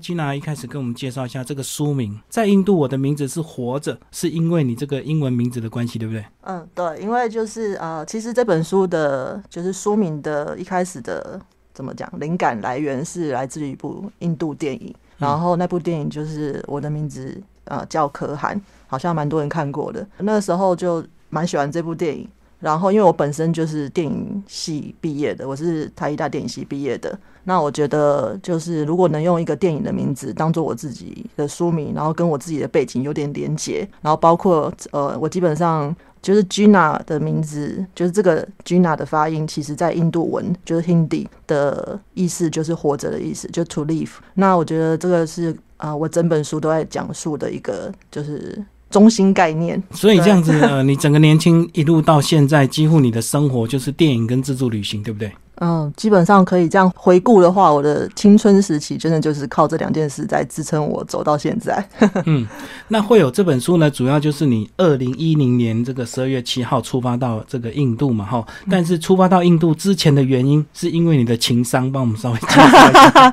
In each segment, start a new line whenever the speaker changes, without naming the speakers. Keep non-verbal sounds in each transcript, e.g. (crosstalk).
吉娜一开始跟我们介绍一下这个书名，在印度我的名字是活着，是因为你这个英文名字的关系，对不对？
嗯，对，因为就是呃，其实这本书的就是书名的一开始的怎么讲，灵感来源是来自于一部印度电影，然后那部电影就是我的名字呃叫可汗，好像蛮多人看过的，那个时候就蛮喜欢这部电影。然后，因为我本身就是电影系毕业的，我是台艺大电影系毕业的。那我觉得，就是如果能用一个电影的名字当做我自己的书名，然后跟我自己的背景有点连结，然后包括呃，我基本上就是 Gina 的名字，就是这个 Gina 的发音，其实在印度文就是 Hindi 的意思就是活着的意思，就 to live。那我觉得这个是啊，我整本书都在讲述的一个就是。中心概念，
所以这样子，呃，你整个年轻一路到现在，几乎你的生活就是电影跟自助旅行，对不对？(laughs)
嗯，基本上可以这样回顾的话，我的青春时期真的就是靠这两件事在支撑我走到现在。(laughs) (laughs)
嗯，那会有这本书呢，主要就是你二零一零年这个十二月七号出发到这个印度嘛，哈。但是出发到印度之前的原因，是因为你的情商，帮我们稍微介绍一下，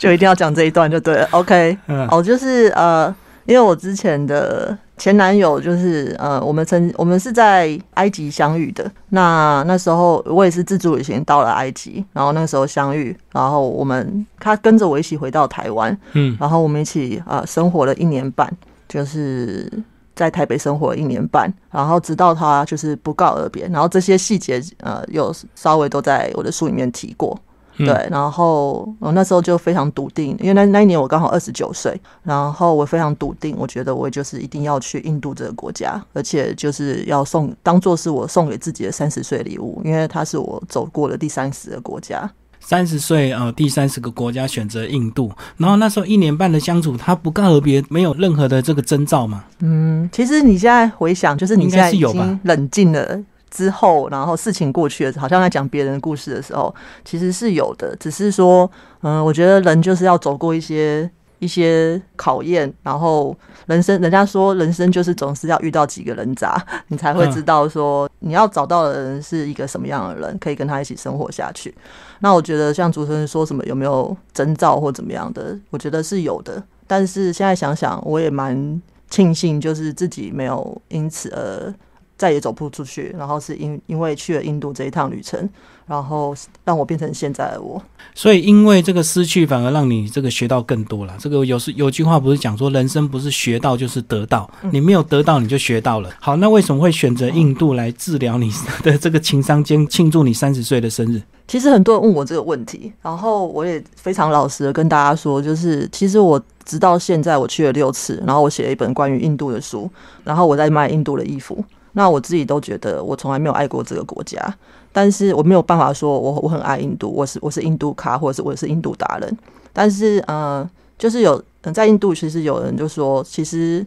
就一定要讲这一段就对了。OK，哦，就是呃。因为我之前的前男友就是呃，我们曾我们是在埃及相遇的。那那时候我也是自助旅行到了埃及，然后那时候相遇，然后我们他跟着我一起回到台湾，嗯，然后我们一起啊生活了一年半，就是在台北生活了一年半，然后直到他就是不告而别，然后这些细节呃有稍微都在我的书里面提过。对，然后我那时候就非常笃定，因为那那一年我刚好二十九岁，然后我非常笃定，我觉得我就是一定要去印度这个国家，而且就是要送当做是我送给自己的三十岁礼物，因为它是我走过的第三十个国家。
三十岁呃，第三十个国家选择印度，然后那时候一年半的相处，他不告而别，没有任何的这个征兆嘛？
嗯，其实你现在回想，就是你现在已经冷静了。之后，然后事情过去了，好像在讲别人的故事的时候，其实是有的。只是说，嗯，我觉得人就是要走过一些一些考验，然后人生，人家说人生就是总是要遇到几个人渣，你才会知道说你要找到的人是一个什么样的人，可以跟他一起生活下去。那我觉得像主持人说什么有没有征兆或怎么样的，我觉得是有的。但是现在想想，我也蛮庆幸，就是自己没有因此而。再也走不出去，然后是因因为去了印度这一趟旅程，然后让我变成现在的我。
所以因为这个失去，反而让你这个学到更多了。这个有时有句话不是讲说，人生不是学到就是得到，你没有得到你就学到了。好，那为什么会选择印度来治疗你 (laughs) 的这个情商兼，庆祝你三十岁的生日？
其实很多人问我这个问题，然后我也非常老实的跟大家说，就是其实我直到现在我去了六次，然后我写了一本关于印度的书，然后我在卖印度的衣服。那我自己都觉得我从来没有爱过这个国家，但是我没有办法说我我很爱印度，我是我是印度咖，或者是我是印度达人。但是呃，就是有在印度，其实有人就说，其实。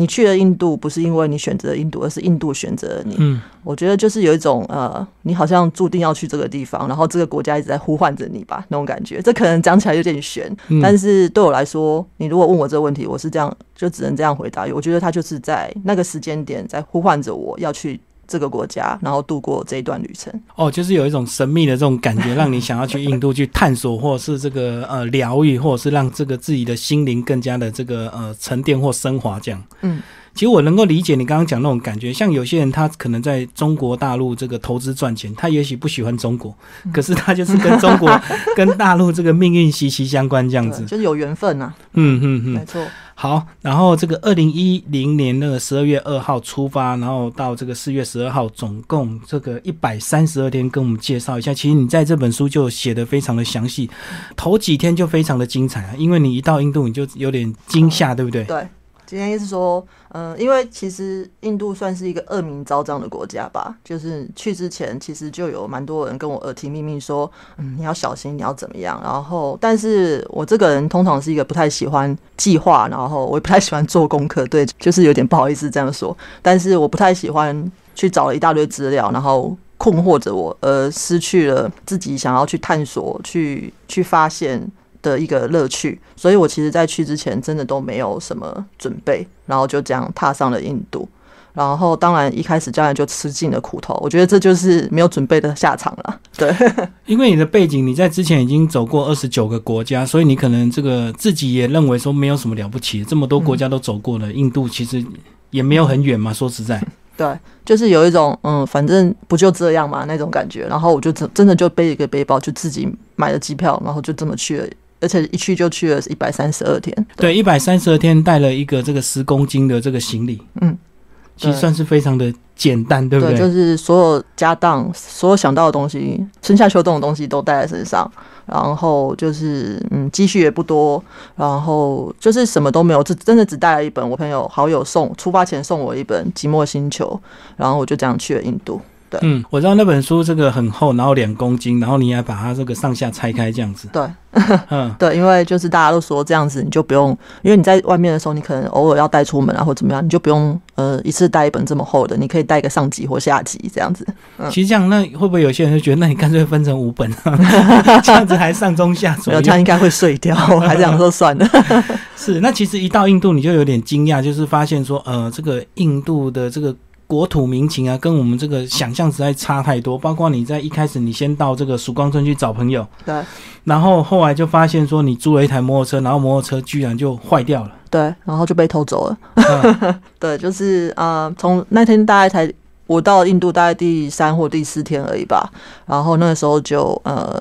你去了印度，不是因为你选择印度，而是印度选择了你。嗯，我觉得就是有一种呃，你好像注定要去这个地方，然后这个国家一直在呼唤着你吧，那种感觉。这可能讲起来有点悬，但是对我来说，你如果问我这个问题，我是这样，就只能这样回答。我觉得他就是在那个时间点在呼唤着我要去。这个国家，然后度过这一段旅程。
哦，就是有一种神秘的这种感觉，(laughs) 让你想要去印度去探索，或者是这个呃疗愈，或者是让这个自己的心灵更加的这个呃沉淀或升华这样。嗯，其实我能够理解你刚刚讲那种感觉，像有些人他可能在中国大陆这个投资赚钱，他也许不喜欢中国，可是他就是跟中国 (laughs) 跟大陆这个命运息息相关这样子，
就是有缘分啊。嗯嗯嗯，没错。
好，然后这个二零一零年那个十二月二号出发，然后到这个四月十二号，总共这个一百三十二天，跟我们介绍一下。其实你在这本书就写的非常的详细，头几天就非常的精彩啊，因为你一到印度你就有点惊吓，对不对？
对。今天意思说，嗯，因为其实印度算是一个恶名昭彰的国家吧。就是去之前，其实就有蛮多人跟我耳提面命说，嗯，你要小心，你要怎么样。然后，但是我这个人通常是一个不太喜欢计划，然后我也不太喜欢做功课，对，就是有点不好意思这样说。但是我不太喜欢去找了一大堆资料，然后困惑着我，而失去了自己想要去探索、去去发现。的一个乐趣，所以我其实，在去之前真的都没有什么准备，然后就这样踏上了印度。然后当然一开始教练就吃尽了苦头，我觉得这就是没有准备的下场了。对，(laughs)
因为你的背景，你在之前已经走过二十九个国家，所以你可能这个自己也认为说没有什么了不起，这么多国家都走过了，印度其实也没有很远嘛。说实在，
对，就是有一种嗯，反正不就这样嘛那种感觉。然后我就真真的就背一个背包，就自己买了机票，然后就这么去了。而且一去就去了一百三十二天，
对，一百三十二天带了一个这个十公斤的这个行李，嗯，其实算是非常的简单，对不对？
就是所有家当，所有想到的东西，春夏秋冬的东西都带在身上，然后就是嗯，积蓄也不多，然后就是什么都没有，只真的只带了一本我朋友好友送出发前送我一本《寂寞星球》，然后我就这样去了印度。
嗯，我知道那本书这个很厚，然后两公斤，然后你还把它这个上下拆开这样子。
对，嗯，(laughs) 对，因为就是大家都说这样子，你就不用，因为你在外面的时候，你可能偶尔要带出门啊，或怎么样，你就不用呃一次带一本这么厚的，你可以带一个上集或下集这样子。
嗯其实这样，那会不会有些人就觉得，那你干脆分成五本，(laughs) 这样子还上中下左右，
这样应该会碎掉，我还这样说算了。(laughs)
是，那其实一到印度，你就有点惊讶，就是发现说，呃，这个印度的这个。国土民情啊，跟我们这个想象实在差太多。包括你在一开始，你先到这个曙光村去找朋友，
对，
然后后来就发现说你租了一台摩托车，然后摩托车居然就坏掉了，
对，然后就被偷走了。(laughs) 对，就是啊，从那天大概才我到印度大概第三或第四天而已吧，然后那个时候就呃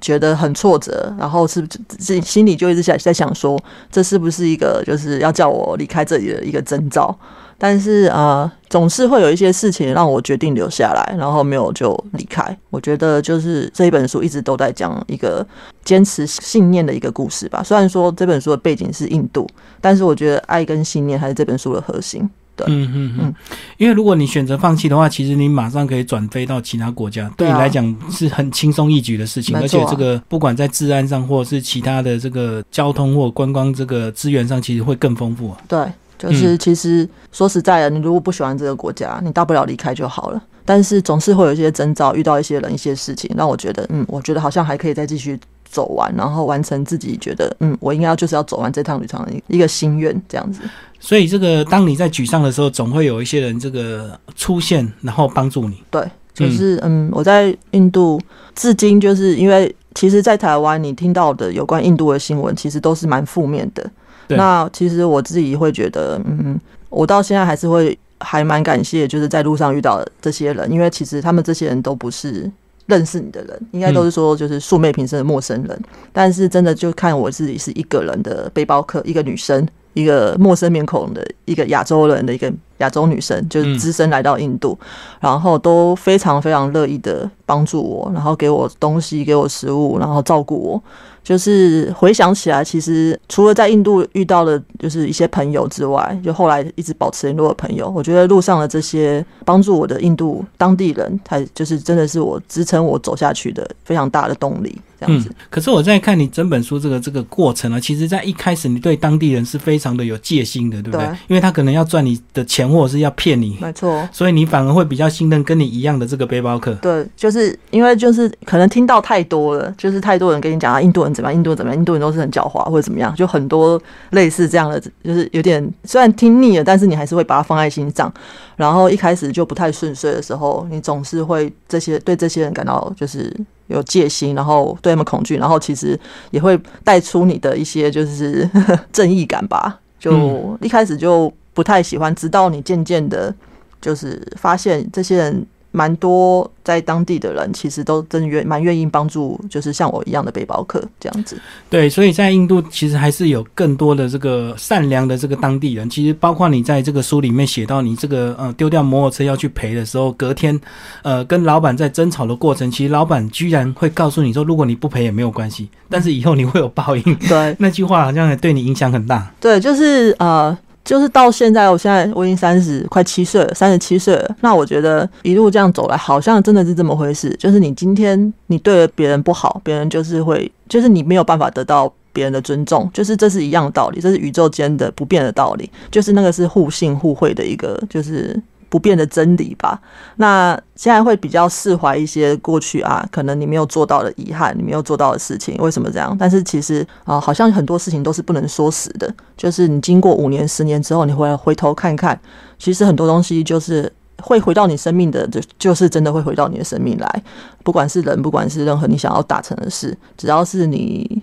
觉得很挫折，然后是自己心里就一直想在想说，这是不是一个就是要叫我离开这里的一个征兆？但是啊，总是会有一些事情让我决定留下来，然后没有就离开。我觉得就是这一本书一直都在讲一个坚持信念的一个故事吧。虽然说这本书的背景是印度，但是我觉得爱跟信念还是这本书的核心。对，嗯
嗯嗯。因为如果你选择放弃的话，其实你马上可以转飞到其他国家，对你来讲是很轻松易举的事情。而且这个不管在治安上，或者是其他的这个交通或观光这个资源上，其实会更丰富啊。
对。就是其实说实在的，你如果不喜欢这个国家，你大不了离开就好了。但是总是会有一些征兆，遇到一些人、一些事情，让我觉得，嗯，我觉得好像还可以再继续走完，然后完成自己觉得，嗯，我应该要就是要走完这趟旅程的一个心愿，这样子。
所以，这个当你在沮丧的时候，总会有一些人这个出现，然后帮助你。
对，就是嗯，我在印度至今就是因为，其实，在台湾你听到的有关印度的新闻，其实都是蛮负面的。那其实我自己会觉得，嗯，我到现在还是会还蛮感谢，就是在路上遇到这些人，因为其实他们这些人都不是认识你的人，应该都是说就是素昧平生的陌生人。但是真的就看我自己是一个人的背包客，一个女生，一个陌生面孔的一个亚洲人的一个亚洲女生，就是只身来到印度，然后都非常非常乐意的帮助我，然后给我东西，给我食物，然后照顾我。就是回想起来，其实除了在印度遇到的，就是一些朋友之外，就后来一直保持联络的朋友，我觉得路上的这些帮助我的印度当地人，才就是真的是我支撑我走下去的非常大的动力。这样子。
可是我在看你整本书这个这个过程呢，其实，在一开始你对当地人是非常的有戒心的，对不对？因为他可能要赚你的钱，或者是要骗你，
没错。
所以你反而会比较信任跟你一样的这个背包客。
对，就是因为就是可能听到太多了，就是太多人跟你讲啊，印度人。怎么样？印度人怎么样？印度人都是很狡猾，或者怎么样？就很多类似这样的，就是有点虽然听腻了，但是你还是会把它放在心上。然后一开始就不太顺遂的时候，你总是会这些对这些人感到就是有戒心，然后对他们恐惧，然后其实也会带出你的一些就是 (laughs) 正义感吧。就一开始就不太喜欢，直到你渐渐的，就是发现这些人。蛮多在当地的人，其实都真愿蛮愿意帮助，就是像我一样的背包客这样子。
对，所以在印度其实还是有更多的这个善良的这个当地人。其实包括你在这个书里面写到，你这个呃丢掉摩托车要去赔的时候，隔天呃跟老板在争吵的过程，其实老板居然会告诉你说，如果你不赔也没有关系，但是以后你会有报应。
对，
那句话好像也对你影响很大。
对，就是呃。就是到现在，我现在我已经三十快七岁了，三十七岁了。那我觉得一路这样走来，好像真的是这么回事。就是你今天你对别人不好，别人就是会，就是你没有办法得到别人的尊重。就是这是一样的道理，这是宇宙间的不变的道理。就是那个是互信互惠的一个，就是不变的真理吧。那现在会比较释怀一些过去啊，可能你没有做到的遗憾，你没有做到的事情，为什么这样？但是其实啊，好像很多事情都是不能说死的。就是你经过五年、十年之后，你回来回头看看，其实很多东西就是会回到你生命的，就就是真的会回到你的生命来。不管是人，不管是任何你想要达成的事，只要是你。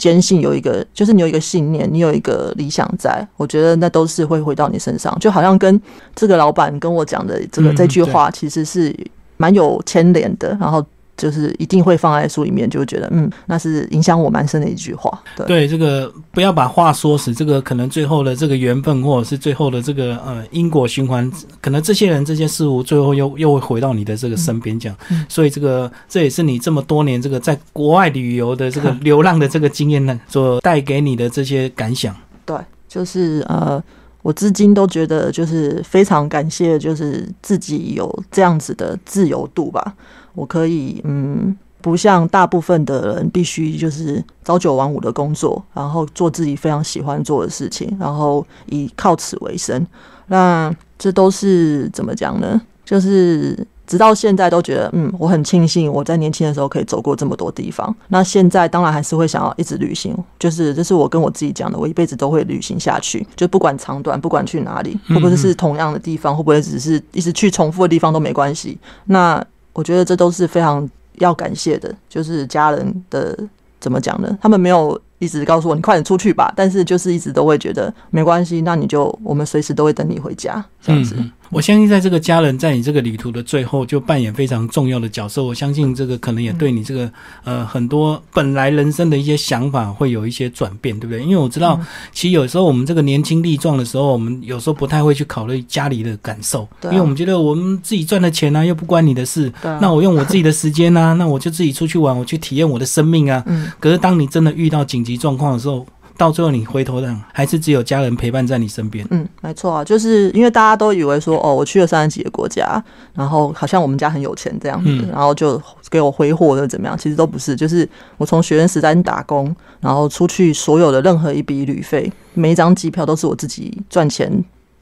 坚信有一个，就是你有一个信念，你有一个理想，在我觉得那都是会回到你身上，就好像跟这个老板跟我讲的这个这句话，其实是蛮有牵连的。然后。就是一定会放在书里面，就觉得嗯，那是影响我蛮深的一句话。
对，这个不要把话说死，这个可能最后的这个缘分，或者是最后的这个呃因果循环，可能这些人、这些事物，最后又又会回到你的这个身边讲。所以这个这也是你这么多年这个在国外旅游的这个流浪的这个经验呢，所带给你的这些感想。
对，就是呃，我至今都觉得就是非常感谢，就是自己有这样子的自由度吧。我可以，嗯，不像大部分的人，必须就是朝九晚五的工作，然后做自己非常喜欢做的事情，然后以靠此为生。那这都是怎么讲呢？就是直到现在都觉得，嗯，我很庆幸我在年轻的时候可以走过这么多地方。那现在当然还是会想要一直旅行，就是这是我跟我自己讲的，我一辈子都会旅行下去，就不管长短，不管去哪里，会不会是同样的地方，会不会只是一直去重复的地方都没关系。那我觉得这都是非常要感谢的，就是家人的怎么讲呢？他们没有一直告诉我你快点出去吧，但是就是一直都会觉得没关系，那你就我们随时都会等你回家这样子。
我相信，在这个家人在你这个旅途的最后，就扮演非常重要的角色。我相信，这个可能也对你这个呃很多本来人生的一些想法会有一些转变，对不对？因为我知道，其实有时候我们这个年轻力壮的时候，我们有时候不太会去考虑家里的感受，因为我们觉得我们自己赚的钱呢，又不关你的事。那我用我自己的时间呢，那我就自己出去玩，我去体验我的生命啊。可是当你真的遇到紧急状况的时候，到最后，你回头看，还是只有家人陪伴在你身边。
嗯，没错啊，就是因为大家都以为说，哦，我去了三十几个国家，然后好像我们家很有钱这样子，然后就给我挥霍的怎么样？其实都不是，就是我从学生时代打工，然后出去所有的任何一笔旅费，每一张机票都是我自己赚钱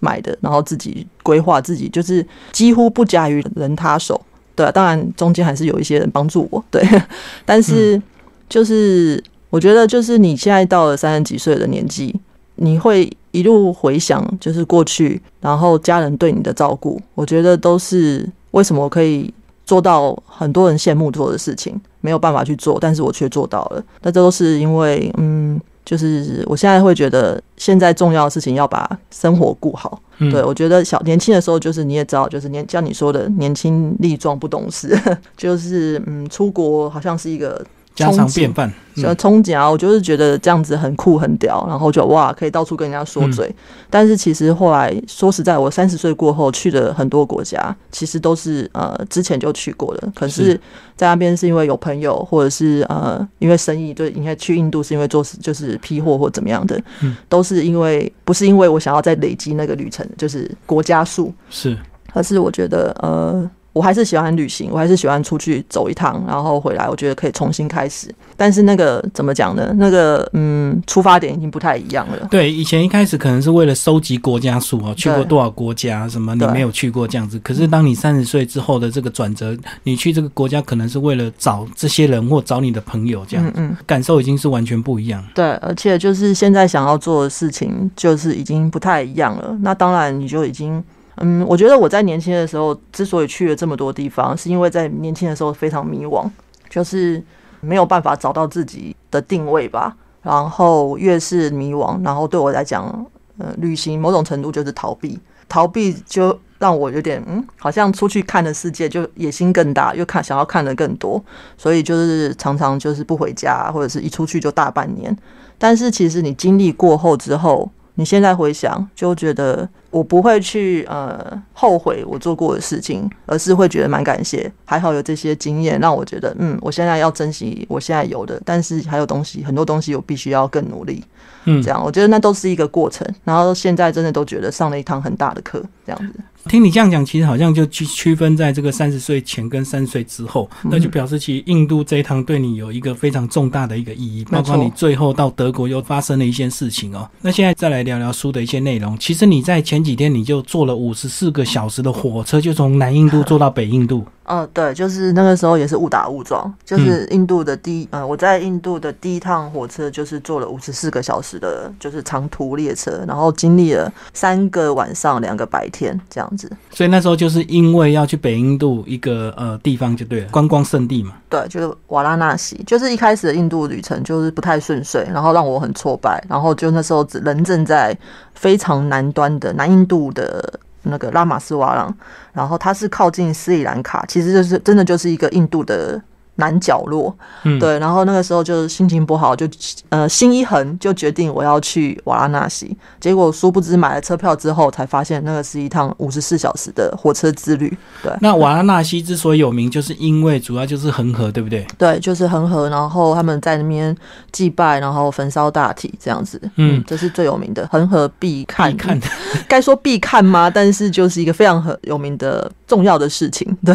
买的，然后自己规划，自己就是几乎不加于人他手。对，啊当然中间还是有一些人帮助我，对，(laughs) 但是就是。我觉得就是你现在到了三十几岁的年纪，你会一路回想，就是过去，然后家人对你的照顾，我觉得都是为什么我可以做到很多人羡慕做的事情，没有办法去做，但是我却做到了。那这都是因为，嗯，就是我现在会觉得，现在重要的事情要把生活顾好。对我觉得小年轻的时候，就是你也知道，就是年像你说的年轻力壮不懂事，(laughs) 就是嗯，出国好像是一个。
家常便饭，
呃，憧憬啊！我就是觉得这样子很酷很屌，然后就哇，可以到处跟人家说嘴。但是其实后来说实在，我三十岁过后去的很多国家，其实都是呃之前就去过的。可是，在那边是因为有朋友，或者是呃因为生意，就，应该去印度是因为做就是批货或怎么样的，都是因为不是因为我想要再累积那个旅程，就是国家数
是，
而是我觉得呃。我还是喜欢旅行，我还是喜欢出去走一趟，然后回来，我觉得可以重新开始。但是那个怎么讲呢？那个嗯，出发点已经不太一样了。
对，以前一开始可能是为了收集国家数啊，去过多少国家，什么你没有去过这样子。可是当你三十岁之后的这个转折，你去这个国家可能是为了找这些人或找你的朋友这样，嗯，感受已经是完全不一样。
对，而且就是现在想要做的事情，就是已经不太一样了。那当然，你就已经。嗯，我觉得我在年轻的时候之所以去了这么多地方，是因为在年轻的时候非常迷惘，就是没有办法找到自己的定位吧。然后越是迷惘，然后对我来讲，呃，旅行某种程度就是逃避，逃避就让我有点嗯，好像出去看的世界就野心更大，又看想要看的更多，所以就是常常就是不回家，或者是一出去就大半年。但是其实你经历过后之后。你现在回想，就觉得我不会去呃后悔我做过的事情，而是会觉得蛮感谢，还好有这些经验，让我觉得嗯，我现在要珍惜我现在有的，但是还有东西，很多东西我必须要更努力，嗯，这样。我觉得那都是一个过程，然后现在真的都觉得上了一堂很大的课，这样子。
听你这样讲，其实好像就区区分在这个三十岁前跟三十岁之后，那就表示其实印度这一趟对你有一个非常重大的一个意义，包括你最后到德国又发生了一些事情哦。那现在再来聊聊书的一些内容。其实你在前前几天你就坐了五十四个小时的火车，就从南印度 (laughs) 坐到北印度。
嗯，对，就是那个时候也是误打误撞，就是印度的第一，呃，我在印度的第一趟火车就是坐了五十四个小时的，就是长途列车，然后经历了三个晚上、两个白天这样子。
所以那时候就是因为要去北印度一个呃地方就对了，观光圣地嘛。
对，就是瓦拉纳西，就是一开始的印度旅程就是不太顺遂，然后让我很挫败，然后就那时候人正在非常南端的南印度的。那个拉玛斯瓦朗，然后它是靠近斯里兰卡，其实就是真的就是一个印度的。南角落，嗯，对，然后那个时候就是心情不好，就呃心一横，就决定我要去瓦拉纳西。结果殊不知买了车票之后，才发现那个是一趟五十四小时的火车之旅。对，
那瓦拉纳西之所以有名，就是因为主要就是恒河，对不对？
对，就是恒河，然后他们在那边祭拜，然后焚烧大体这样子。嗯，这是最有名的恒河必看，
看，(laughs)
该说必看吗？但是就是一个非常很有名的重要的事情。对，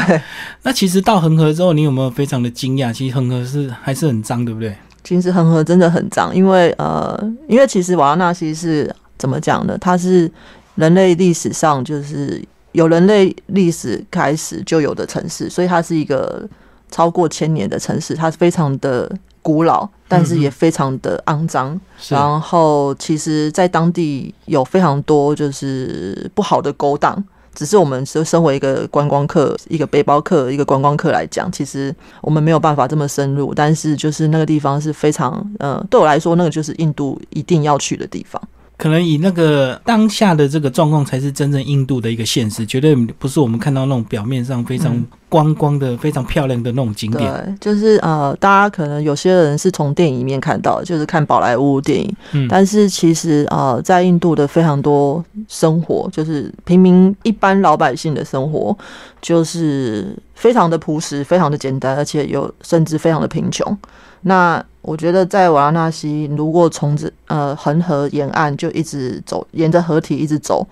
那其实到恒河之后，你有没有非常的？惊讶，其实恒河是还是很脏，对不对？
其实恒河真的很脏，因为呃，因为其实瓦拉纳西是怎么讲呢？它是人类历史上就是有人类历史开始就有的城市，所以它是一个超过千年的城市，它非常的古老，但是也非常的肮脏。然后，其实，在当地有非常多就是不好的勾当。只是我们身身为一个观光客、一个背包客、一个观光客来讲，其实我们没有办法这么深入。但是就是那个地方是非常，呃，对我来说，那个就是印度一定要去的地方。
可能以那个当下的这个状况，才是真正印度的一个现实，绝对不是我们看到那种表面上非常光光的、非常漂亮的那种景点。
对，就是呃，大家可能有些人是从电影里面看到，就是看宝莱坞电影。嗯，但是其实呃，在印度的非常多生活，就是平民一般老百姓的生活，就是非常的朴实、非常的简单，而且有甚至非常的贫穷。那我觉得在瓦拉纳西，如果从这呃恒河沿岸就一直走，沿着河体一直走。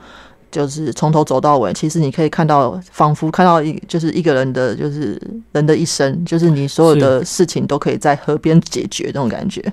就是从头走到尾，其实你可以看到，仿佛看到一就是一个人的，就是人的一生，就是你所有的事情都可以在河边解决那种感觉。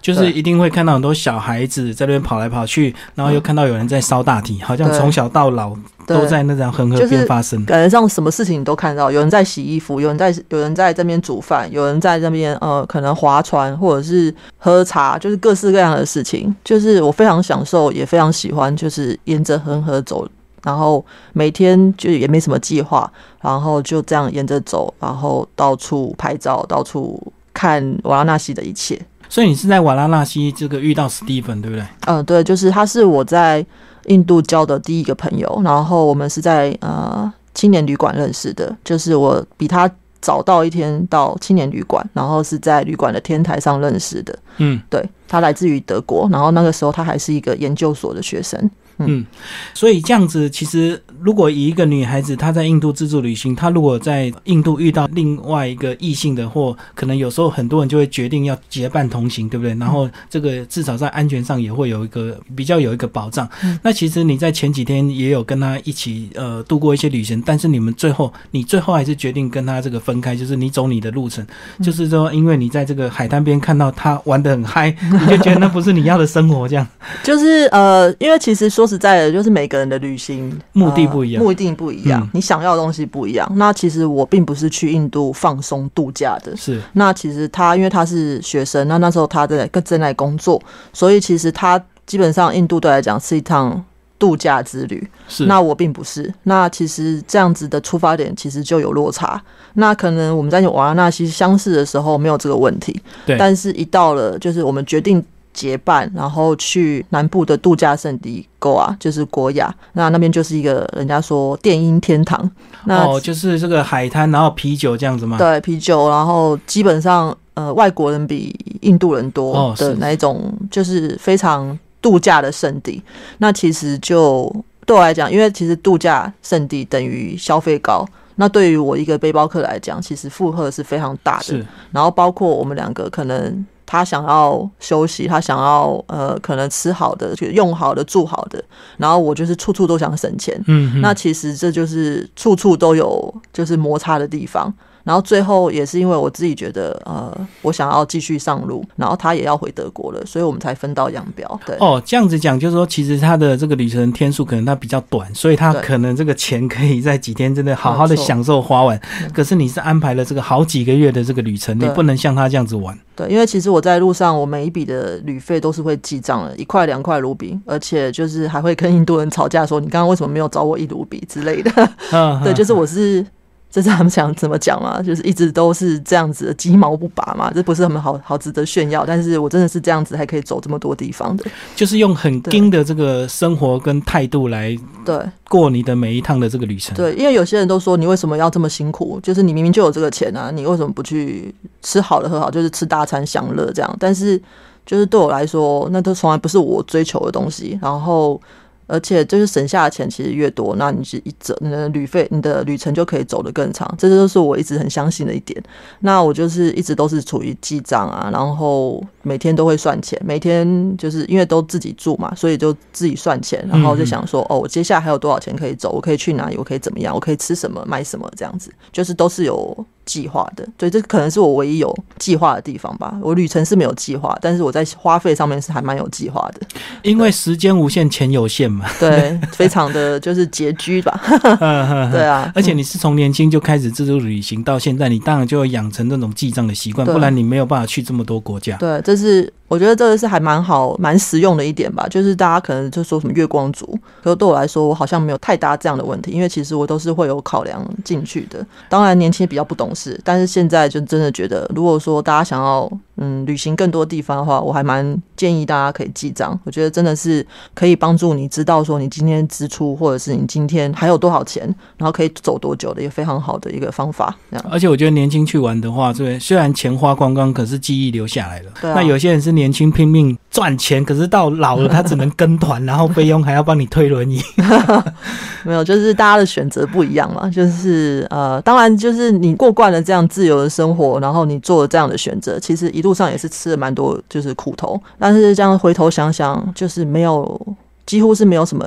就是一定会看到很多小孩子在那边跑来跑去，然后又看到有人在烧大体，好像从小到老都在那张恒河边发生。
感觉上什么事情你都看到，有人在洗衣服，有人在有人在这边煮饭，有人在这边呃可能划船或者是喝茶，就是各式各样的事情。就是我非常享受，也非常喜欢，就是沿着恒河走。然后每天就也没什么计划，然后就这样沿着走，然后到处拍照，到处看瓦拉纳西的一切。
所以你是在瓦拉纳西这个遇到史蒂芬，对不对？
嗯，对，就是他是我在印度交的第一个朋友，然后我们是在呃青年旅馆认识的，就是我比他早到一天到青年旅馆，然后是在旅馆的天台上认识的。嗯，对他来自于德国，然后那个时候他还是一个研究所的学生。
嗯，所以这样子，其实如果以一个女孩子她在印度自助旅行，她如果在印度遇到另外一个异性的，或可能有时候很多人就会决定要结伴同行，对不对？然后这个至少在安全上也会有一个比较有一个保障。那其实你在前几天也有跟她一起呃度过一些旅行，但是你们最后你最后还是决定跟她这个分开，就是你走你的路程，就是说因为你在这个海滩边看到她玩的很嗨，你就觉得那不是你要的生活，这样。
就是呃，因为其实说。实在的，就是每个人的旅行
目的不一样，
目的不一样，你想要的东西不一样。那其实我并不是去印度放松度假的，
是。
那其实他因为他是学生，那那时候他在跟正在工作，所以其实他基本上印度对来讲是一趟度假之旅。
是。
那我并不是。那其实这样子的出发点其实就有落差。那可能我们在瓦拉纳西相识的时候没有这个问题，
对。
但是一到了就是我们决定。结伴，然后去南部的度假胜地 Goa，就是国雅。那那边就是一个人家说电音天堂。
哦，就是这个海滩，然后啤酒这样子吗？
对，啤酒，然后基本上呃，外国人比印度人多的那一种，就是非常度假的圣地。那其实就对我来讲，因为其实度假胜地等于消费高。那对于我一个背包客来讲，其实负荷是非常大的。然后包括我们两个可能。他想要休息，他想要呃，可能吃好的，就用好的，住好的。然后我就是处处都想省钱。嗯，那其实这就是处处都有就是摩擦的地方。然后最后也是因为我自己觉得，呃，我想要继续上路，然后他也要回德国了，所以我们才分道扬镳。对，
哦，这样子讲就是说，其实他的这个旅程天数可能他比较短，所以他可能这个钱可以在几天真的好好的享受花完。可是你是安排了这个好几个月的这个旅程，你不能像他这样子玩。
对，因为其实我在路上，我每一笔的旅费都是会记账的，一块两块卢比，而且就是还会跟印度人吵架，说你刚刚为什么没有找我一卢比之类的。(laughs) (laughs) 对，就是我是。这是他们想怎么讲嘛？就是一直都是这样子的鸡毛不拔嘛，这不是他们好好值得炫耀。但是我真的是这样子，还可以走这么多地方的，
就是用很硬的这个生活跟态度来
对
过你的每一趟的这个旅程。
对，因为有些人都说你为什么要这么辛苦？就是你明明就有这个钱啊，你为什么不去吃好的喝好，就是吃大餐享乐这样？但是就是对我来说，那都从来不是我追求的东西。然后。而且就是省下的钱其实越多，那你是一整你的旅费，你的旅程就可以走得更长。这都是我一直很相信的一点。那我就是一直都是处于记账啊，然后每天都会算钱，每天就是因为都自己住嘛，所以就自己算钱，然后就想说，哦，我接下来还有多少钱可以走？我可以去哪里？我可以怎么样？我可以吃什么？买什么？这样子，就是都是有。(laughs) 计划的，对，这可能是我唯一有计划的地方吧。我旅程是没有计划，但是我在花费上面是还蛮有计划的。
因为时间无限，钱有限嘛。
对，非常的 (laughs) 就是拮据吧。(laughs) 对啊，
而且你是从年轻就开始自助旅行，到现在你当然就要养成那种记账的习惯，不然你没有办法去这么多国家。
对，这是。我觉得这个是还蛮好、蛮实用的一点吧，就是大家可能就说什么月光族，可是对我来说，我好像没有太大这样的问题，因为其实我都是会有考量进去的。当然年轻比较不懂事，但是现在就真的觉得，如果说大家想要嗯旅行更多地方的话，我还蛮建议大家可以记账。我觉得真的是可以帮助你知道说你今天支出，或者是你今天还有多少钱，然后可以走多久的，也非常好的一个方法。
而且我觉得年轻去玩的话，对，虽然钱花光光，可是记忆留下来了。
对，
那有些人是。年轻拼命赚钱，可是到老了他只能跟团，然后费用还要帮你推轮椅。(laughs)
没有，就是大家的选择不一样嘛。就是呃，当然就是你过惯了这样自由的生活，然后你做了这样的选择，其实一路上也是吃了蛮多就是苦头。但是这样回头想想，就是没有几乎是没有什么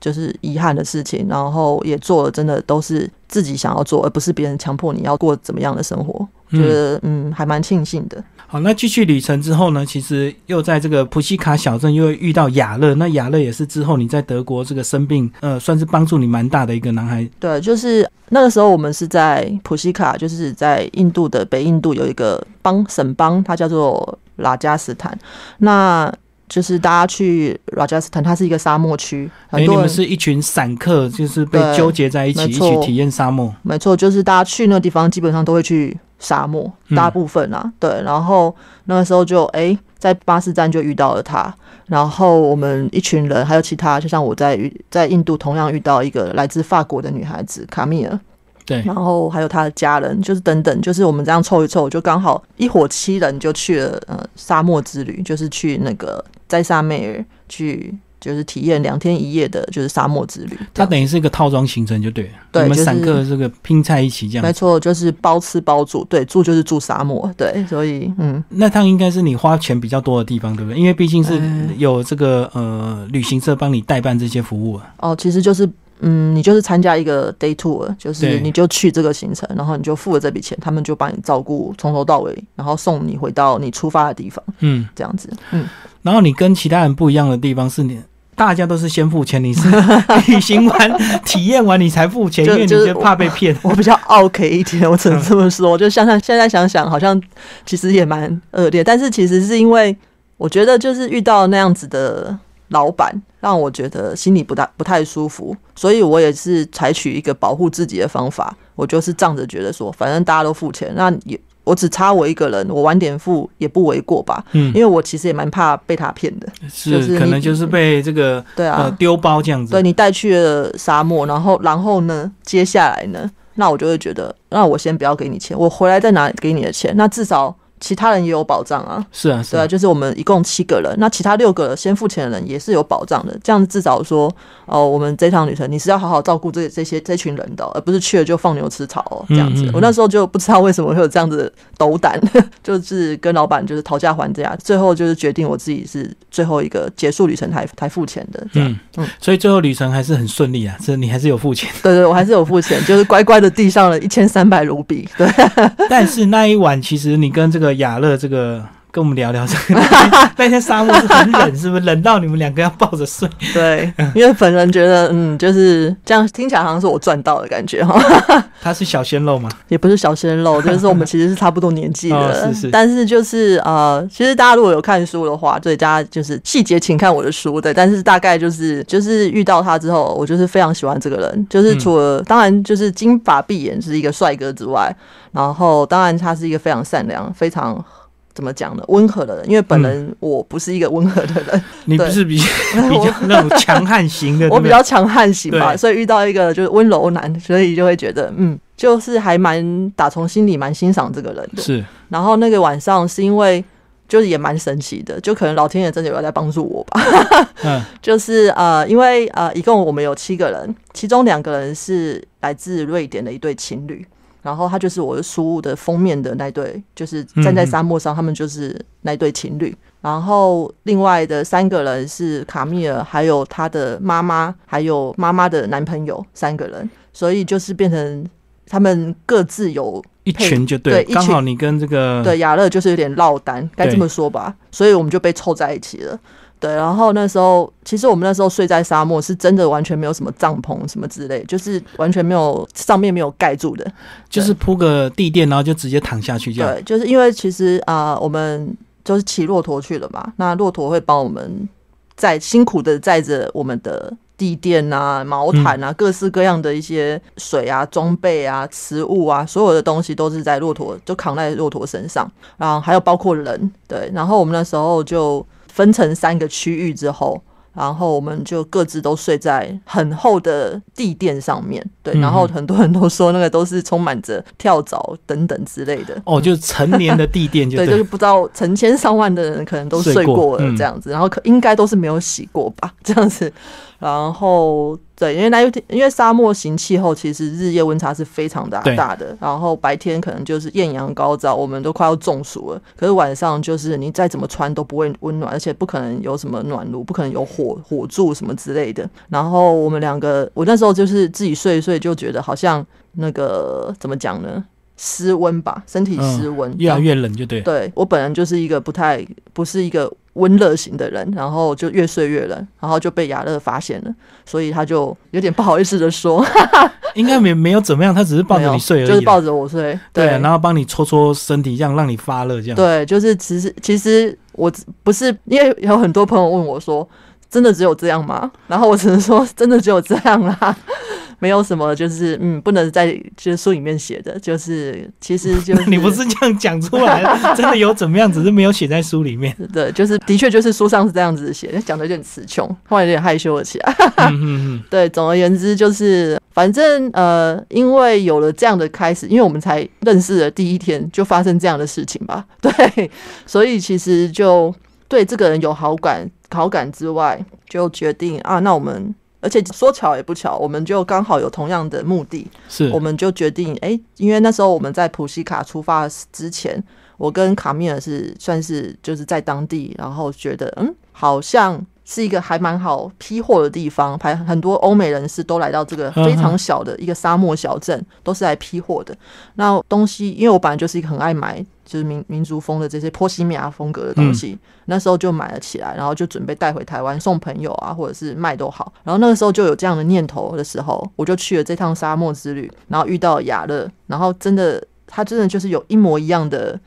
就是遗憾的事情，然后也做了真的都是自己想要做，而不是别人强迫你要过怎么样的生活。觉得嗯，还蛮庆幸的。
好，那继续旅程之后呢？其实又在这个普西卡小镇又遇到雅乐。那雅乐也是之后你在德国这个生病，呃，算是帮助你蛮大的一个男孩。
对，就是那个时候我们是在普西卡，就是在印度的北印度有一个邦省邦，它叫做拉加斯坦。那就是大家去拉加斯坦，它是一个沙漠区。
哎，你们是一群散客，就是被纠结在一起，一起体验沙漠。
没错，就是大家去那个地方，基本上都会去。沙漠大部分啊，对，然后那个时候就哎，在巴士站就遇到了他，然后我们一群人还有其他，就像我在在印度同样遇到一个来自法国的女孩子卡米尔，
对，
然后还有他的家人，就是等等，就是我们这样凑一凑，就刚好一伙七人就去了呃沙漠之旅，就是去那个在沙妹尔去。就是体验两天一夜的，就是沙漠之旅。
它等于是一个套装行程，就对了。
对，
我们散客这个拼在一起这样。
没错，就是包吃包住。对，住就是住沙漠。对，所以嗯，
那趟应该是你花钱比较多的地方，对不对？因为毕竟是有这个呃旅行社帮你代办这些服务啊。
哦，其实就是嗯，你就是参加一个 day tour，就是你就去这个行程，然后你就付了这笔钱，他们就帮你照顾从头到尾，然后送你回到你出发的地方。嗯，这样子。嗯，
然后你跟其他人不一样的地方是你。大家都是先付钱，你是 (laughs) 旅行完、体验完你才付钱，(laughs) 因为你就怕被骗。(laughs)
我比较 OK 一点，我只能这么说。我就想想现在想想，好像其实也蛮恶劣。但是其实是因为我觉得，就是遇到那样子的老板，让我觉得心里不大不太舒服，所以我也是采取一个保护自己的方法。我就是仗着觉得说，反正大家都付钱，那也。我只差我一个人，我晚点付也不为过吧？嗯，因为我其实也蛮怕被他骗的，
是可能就是被这个
对啊
丢包这样子。
对你带去了沙漠，然后然后呢，接下来呢，那我就会觉得，那我先不要给你钱，我回来再拿给你的钱，那至少其他人也有保障啊。
是啊，是
对啊，就是我们一共七个人，那其他六个先付钱的人也是有保障的。这样至少说，哦，我们这趟旅程你是要好好照顾这这些这群人的，而不是去了就放牛吃草哦。这样子，我那时候就不知道为什么会有这样子的斗胆，(laughs) 就是跟老板就是讨价还价，最后就是决定我自己是最后一个结束旅程才才付钱的。嗯
嗯，所以最后旅程还是很顺利啊，这你还是有付钱。
对 (laughs) 对，我还是有付钱，就是乖乖的递上了一千三百卢比。对，(laughs)
但是那一晚其实你跟这个雅乐这个。跟我们聊聊这个，(laughs) 那天沙漠是很冷，是不是冷到你们两个要抱着睡？
对，(laughs) 因为本人觉得，嗯，就是这样听起来好像是我赚到的感觉哈。(laughs)
他是小鲜肉吗？
也不是小鲜肉，就是我们其实是差不多年纪的，
是是。
但是就是呃，其实大家如果有看书的话，对大家就是细节请看我的书对。但是大概就是就是遇到他之后，我就是非常喜欢这个人，就是除了当然就是金发碧眼是一个帅哥之外，然后当然他是一个非常善良、非常。怎么讲呢？温和的人，因为本人我不是一个温和的人，(laughs)
你不是比 (laughs) 比较那种强悍型的，
我比较强悍型吧，所以遇到一个就是温柔男，所以就会觉得嗯，就是还蛮打从心里蛮欣赏这个人的。
是，
然后那个晚上是因为就是也蛮神奇的，就可能老天爷真的有在帮助我吧。嗯，(laughs) 就是呃，因为呃，一共我们有七个人，其中两个人是来自瑞典的一对情侣。然后他就是我的书的封面的那对，就是站在沙漠上，他们就是那对情侣。然后另外的三个人是卡米尔，还有他的妈妈，还有妈妈的男朋友，三个人。所以就是变成他们各自有
一群，就对，刚好你跟这个
对雅乐就是有点落单，该这么说吧。所以我们就被凑在一起了。对，然后那时候其实我们那时候睡在沙漠，是真的完全没有什么帐篷什么之类，就是完全没有上面没有盖住的，
就是铺个地垫，然后就直接躺下去这样。
对，就是因为其实啊，我们就是骑骆驼去了嘛，那骆驼会帮我们载辛苦的载着我们的地垫啊、毛毯啊、各式各样的一些水啊、装备啊、食物啊，所有的东西都是在骆驼就扛在骆驼身上，然后还有包括人，对，然后我们那时候就。分成三个区域之后，然后我们就各自都睡在很厚的地垫上面。对，然后很多人都说那个都是充满着跳蚤等等之类的。
哦，就是成年的地垫，就
对，就是不知道成千上万的人可能都睡过了这样子，然后可应该都是没有洗过吧，这样子。然后，对，因为那因为沙漠型气候，其实日夜温差是非常大大的。然后白天可能就是艳阳高照，我们都快要中暑了。可是晚上就是你再怎么穿都不会温暖，而且不可能有什么暖炉，不可能有火火柱什么之类的。然后我们两个，我那时候就是自己睡一睡，就觉得好像那个怎么讲呢？失温吧，身体失温，
越来越冷就对。
对我本人就是一个不太不是一个温热型的人，然后就越睡越冷，然后就被雅乐发现了，所以他就有点不好意思的说，(laughs)
应该没没有怎么样，他只是抱着你睡而已，
就是抱着我睡，
对，然后帮你搓搓身体，这样让你发热，这样。
对，就是其实其实我不是因为有很多朋友问我说，真的只有这样吗？然后我只能说，(laughs) 真的只有这样啦。(laughs) 没有什么，就是嗯，不能在就是书里面写的，就是其实就 (laughs)
你不是这样讲出来，真的有怎么样，只是没有写在书里面。
对，就是的确就是书上是这样子写，讲的有点词穷，后来有点害羞了起来。对，总而言之就是，反正呃，因为有了这样的开始，因为我们才认识的第一天就发生这样的事情吧，对，所以其实就对这个人有好感，好感之外，就决定啊，那我们。而且说巧也不巧，我们就刚好有同样的目的，
是
我们就决定，哎，因为那时候我们在普西卡出发之前，我跟卡米尔是算是就是在当地，然后觉得，嗯，好像。是一个还蛮好批货的地方，排很多欧美人士都来到这个非常小的一个沙漠小镇，都是来批货的。那东西，因为我本来就是一个很爱买就是民民族风的这些波西米亚风格的东西，那时候就买了起来，然后就准备带回台湾送朋友啊，或者是卖都好。然后那个时候就有这样的念头的时候，我就去了这趟沙漠之旅，然后遇到雅乐，然后真的他真的就是有一模一样的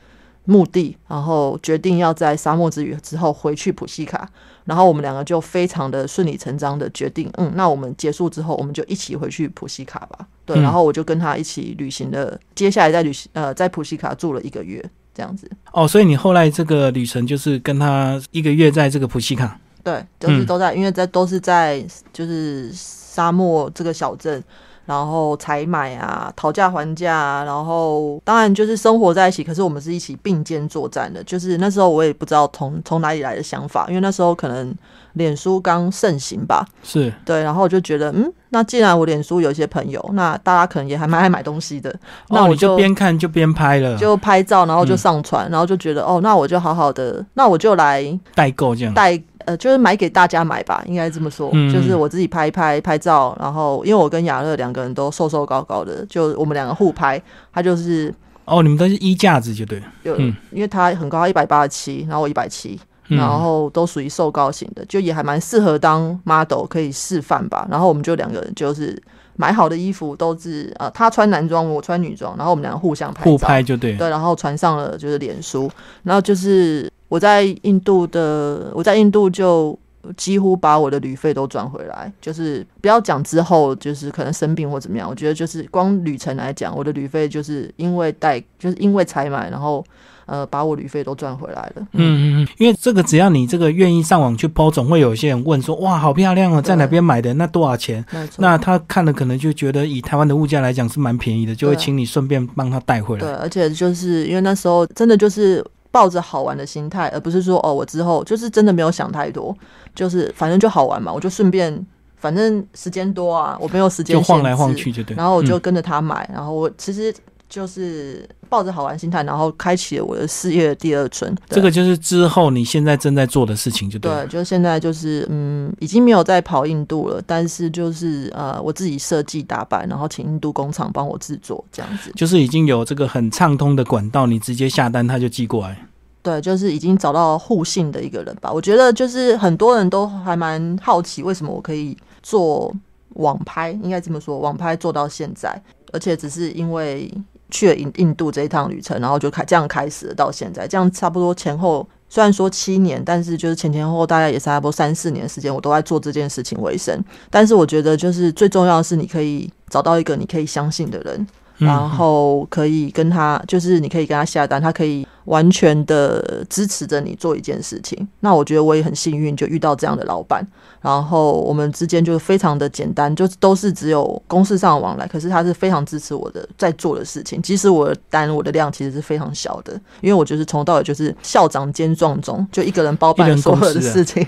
目的，然后决定要在沙漠之旅之后回去普西卡。然后我们两个就非常的顺理成章的决定，嗯，那我们结束之后，我们就一起回去普西卡吧。对，然后我就跟他一起旅行了，接下来在旅行，呃，在普西卡住了一个月，这样子。
哦，所以你后来这个旅程就是跟他一个月在这个普西卡？
对，就是都在，因为在都是在就是沙漠这个小镇。然后采买啊，讨价还价啊，然后当然就是生活在一起，可是我们是一起并肩作战的。就是那时候我也不知道从从哪里来的想法，因为那时候可能脸书刚盛行吧，
是
对，然后我就觉得，嗯，那既然我脸书有一些朋友，那大家可能也还蛮爱买东西的，那我
就边看就边拍了，
就拍照，然后就上传，然后就觉得，哦，那我就好好的，那我就来
代购这样
代。呃，就是买给大家买吧，应该这么说。就是我自己拍一拍拍照，然后因为我跟雅乐两个人都瘦瘦高高的，就我们两个互拍。他就是
哦，你们都是衣架子就对。
就因为他很高，一百八十七，然后我一百七，然后都属于瘦高型的，就也还蛮适合当 model 可以示范吧。然后我们就两个人就是买好的衣服都是呃，他穿男装，我穿女装，然后我们两个互相拍
互拍就对。
对，然后传上了就是脸书，然后就是。我在印度的，我在印度就几乎把我的旅费都赚回来，就是不要讲之后，就是可能生病或怎么样，我觉得就是光旅程来讲，我的旅费就是因为带，就是因为采买，然后呃把我旅费都赚回来了。嗯
嗯嗯，因为这个只要你这个愿意上网去抛，总会有一些人问说，哇，好漂亮哦，在哪边买的？那多少钱？那他看了可能就觉得以台湾的物价来讲是蛮便宜的，就会请你顺便帮他带回来。
对，而且就是因为那时候真的就是。抱着好玩的心态，而不是说哦，我之后就是真的没有想太多，就是反正就好玩嘛，我就顺便，反正时间多啊，我没有时间
就晃来晃去就对，
然后我就跟着他买，然后我其实。就是抱着好玩心态，然后开启了我的事业的第二春。
这个就是之后你现在正在做的事情，就对。
对，就是现在就是嗯，已经没有在跑印度了，但是就是呃，我自己设计打扮，然后请印度工厂帮我制作，这样子。
就是已经有这个很畅通的管道，你直接下单他就寄过来。
对，就是已经找到互信的一个人吧。我觉得就是很多人都还蛮好奇，为什么我可以做网拍，应该这么说，网拍做到现在，而且只是因为。去了印印度这一趟旅程，然后就开这样开始了，到现在这样差不多前后，虽然说七年，但是就是前前后后大概也差不多三四年时间，我都在做这件事情为生。但是我觉得，就是最重要的是，你可以找到一个你可以相信的人。然后可以跟他，就是你可以跟他下单，他可以完全的支持着你做一件事情。那我觉得我也很幸运，就遇到这样的老板。然后我们之间就非常的简单，就都是只有公事上的往来。可是他是非常支持我的在做的事情，即使我的单我的量其实是非常小的，因为我就是从头到尾就是校长兼壮总，就一个人包办所有的事情。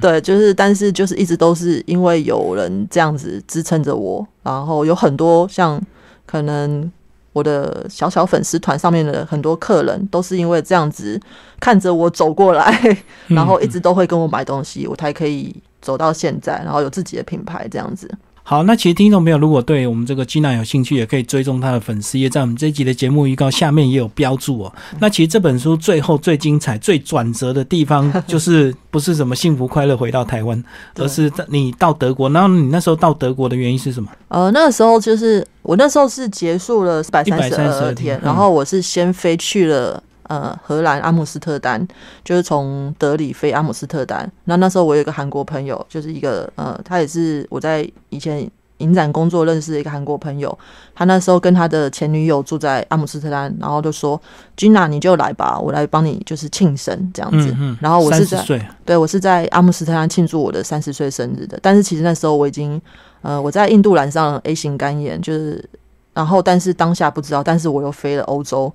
对，就是但是就是一直都是因为有人这样子支撑着我，然后有很多像。可能我的小小粉丝团上面的很多客人都是因为这样子看着我走过来，(laughs) 然后一直都会跟我买东西，我才可以走到现在，然后有自己的品牌这样子。
好，那其实听众朋友如果对我们这个吉娜有兴趣，也可以追踪他的粉丝，也在我们这一集的节目预告下面也有标注哦。那其实这本书最后最精彩、最转折的地方，就是不是什么幸福快乐回到台湾，而是你到德国。然后你那时候到德国的原因是什么？
呃，那个时候就是我那时候是结束了一百三十二天，然后我是先飞去了。呃，荷兰阿姆斯特丹就是从德里飞阿姆斯特丹。那那时候我有一个韩国朋友，就是一个呃，他也是我在以前影展工作认识的一个韩国朋友。他那时候跟他的前女友住在阿姆斯特丹，然后就说：“Gina，你就来吧，我来帮你就是庆生这样子。”然后我是在对我是在阿姆斯特丹庆祝我的三十岁生日的。但是其实那时候我已经呃我在印度染上 A 型肝炎，就是。然后，但是当下不知道，但是我又飞了欧洲，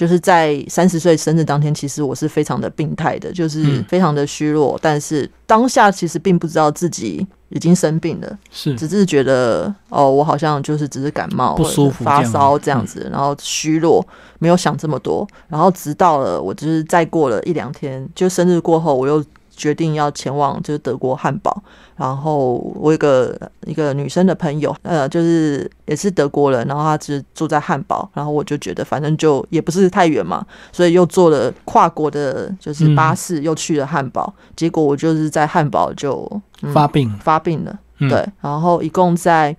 就是在三十岁生日当天，其实我是非常的病态的，就是非常的虚弱。但是当下其实并不知道自己已经生病了，
是
只是觉得哦，我好像就是只是感冒
不舒服、
发烧这样子，然后虚弱，没有想这么多。然后直到了我就是再过了一两天，就生日过后，我又。决定要前往就是德国汉堡，然后我一个一个女生的朋友，呃，就是也是德国人，然后她只住在汉堡，然后我就觉得反正就也不是太远嘛，所以又坐了跨国的，就是巴士又去了汉堡，结果我就是在汉堡就
发病。
发病了，对，然后一共在。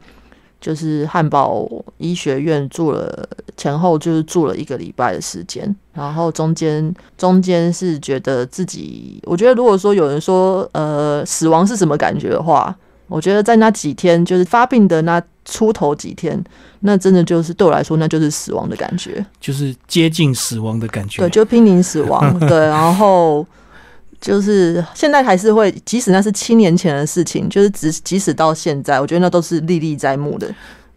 就是汉堡医学院住了前后就是住了一个礼拜的时间，然后中间中间是觉得自己，我觉得如果说有人说呃死亡是什么感觉的话，我觉得在那几天就是发病的那出头几天，那真的就是对我来说那就是死亡的感觉，
就是接近死亡的感觉，
对，就濒临死亡，(laughs) 对，然后。就是现在还是会，即使那是七年前的事情，就是即即使到现在，我觉得那都是历历在目的。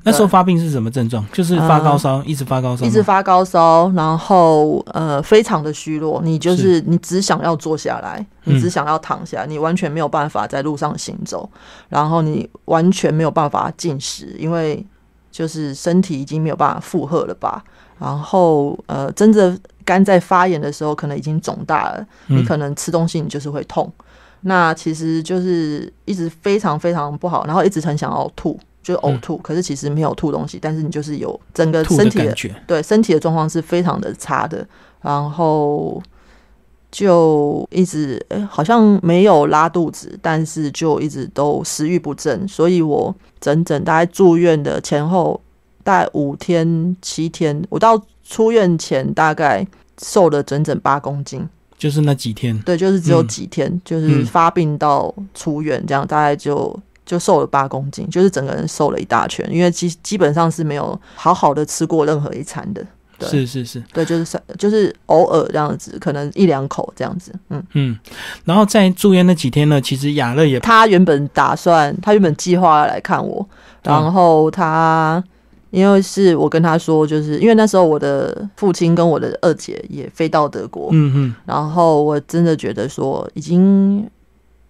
那时候发病是什么症状？就是发高烧，一直发高烧，
一直发高烧，然后呃，非常的虚弱。你就是你只想要坐下来，你只想要躺下，你完全没有办法在路上行走，然后你完全没有办法进食，因为就是身体已经没有办法负荷了吧。然后呃，真的肝在发炎的时候，可能已经肿大了，你可能吃东西你就是会痛。那其实就是一直非常非常不好，然后一直很想要吐。就呕吐，可是其实没有吐东西，但是你就是有整个身体
的
对身体的状况是非常的差的，然后就一直好像没有拉肚子，但是就一直都食欲不振，所以我整整大概住院的前后大概五天七天，我到出院前大概瘦了整整八公斤，
就是那几天，
对，就是只有几天，就是发病到出院这样，大概就。就瘦了八公斤，就是整个人瘦了一大圈，因为基基本上是没有好好的吃过任何一餐的。
是是是，
对，就是就是偶尔这样子，可能一两口这样子。嗯
嗯。然后在住院那几天呢，其实雅乐也
他原本打算，他原本计划来看我，然后他因为是我跟他说，就是因为那时候我的父亲跟我的二姐也飞到德国，嗯嗯，然后我真的觉得说已经。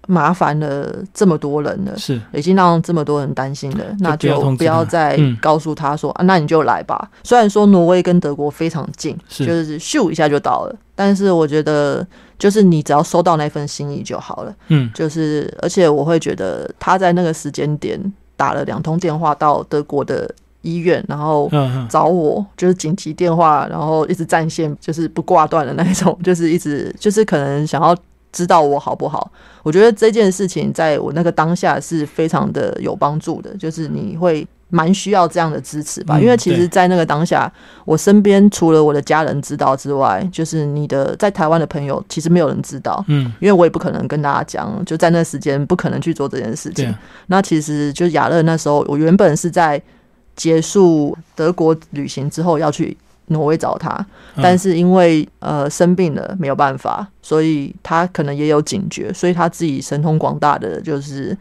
麻烦了这么多人了，
是
已经让这么多人担心了，那就不要再告诉他说啊，那你就来吧。虽然说挪威跟德国非常近，就是咻一下就到了，但是我觉得就是你只要收到那份心意就好了。嗯，就是而且我会觉得他在那个时间点打了两通电话到德国的医院，然后找我，就是紧急电话，然后一直占线，就是不挂断的那一种，(laughs) 就是一直就是可能想要。知道我好不好？我觉得这件事情在我那个当下是非常的有帮助的，就是你会蛮需要这样的支持吧。因为其实，在那个当下，我身边除了我的家人知道之外，就是你的在台湾的朋友，其实没有人知道。嗯，因为我也不可能跟大家讲，就在那时间不可能去做这件事情。那其实就亚乐那时候，我原本是在结束德国旅行之后要去。挪威找他，但是因为呃生病了没有办法，所以他可能也有警觉，所以他自己神通广大的就是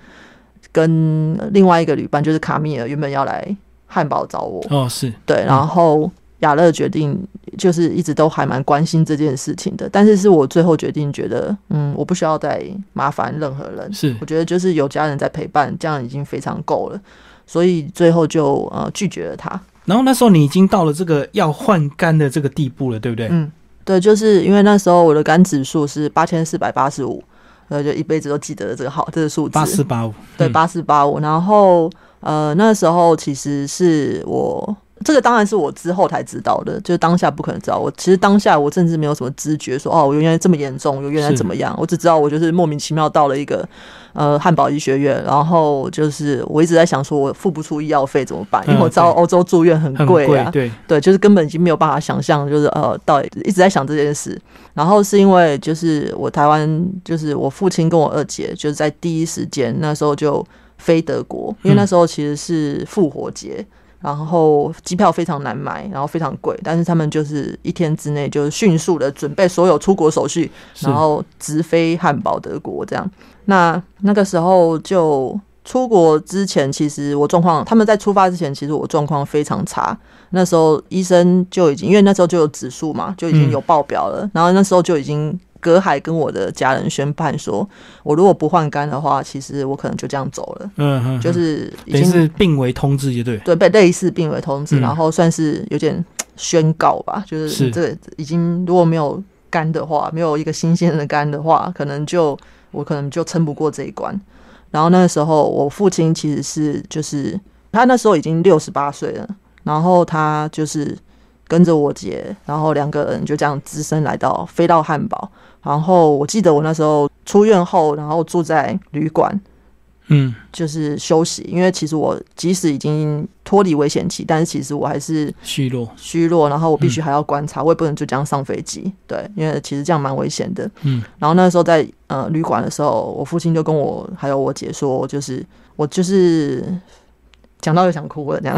跟另外一个旅伴，就是卡米尔原本要来汉堡找我。
哦，是。
对，然后亚乐决定就是一直都还蛮关心这件事情的，但是是我最后决定觉得嗯我不需要再麻烦任何人，
是。
我觉得就是有家人在陪伴，这样已经非常够了，所以最后就呃拒绝了他。
然后那时候你已经到了这个要换肝的这个地步了，对不对？
嗯，对，就是因为那时候我的肝指数是八千四百八十五，呃，就一辈子都记得这个号，这个数字
八四八五，
对，八四八五。然后呃，那时候其实是我。这个当然是我之后才知道的，就是当下不可能知道。我其实当下我甚至没有什么知觉，说哦，我原来这么严重，我原来怎么样？我只知道我就是莫名其妙到了一个呃汉堡医学院，然后就是我一直在想说，我付不出医药费怎么办？因为我知道欧洲住院很贵啊，
对
对，就是根本已经没有办法想象，就是呃，到底一直在想这件事。然后是因为就是我台湾，就是我父亲跟我二姐，就是在第一时间那时候就飞德国，因为那时候其实是复活节。然后机票非常难买，然后非常贵，但是他们就是一天之内就是迅速的准备所有出国手续，然后直飞汉堡德国这样。那那个时候就出国之前，其实我状况，他们在出发之前，其实我状况非常差。那时候医生就已经，因为那时候就有指数嘛，就已经有报表了，然后那时候就已经。隔海跟我的家人宣判说，我如果不换肝的话，其实我可能就这样走了。嗯嗯，就是已经
是病危通知，就对
对，被类似病危通知，然后算是有点宣告吧。就是这已经如果没有肝的话，没有一个新鲜的肝的话，可能就我可能就撑不过这一关。然后那个时候，我父亲其实是就是他那时候已经六十八岁了，然后他就是跟着我姐，然后两个人就这样只身来到飞到汉堡。然后我记得我那时候出院后，然后住在旅馆，嗯，就是休息。因为其实我即使已经脱离危险期，但是其实我还是
虚弱，
虚弱。然后我必须还要观察，我也不能就这样上飞机。对，因为其实这样蛮危险的。嗯。然后那时候在呃旅馆的时候，我父亲就跟我还有我姐说，就是我就是讲到就想哭了这样。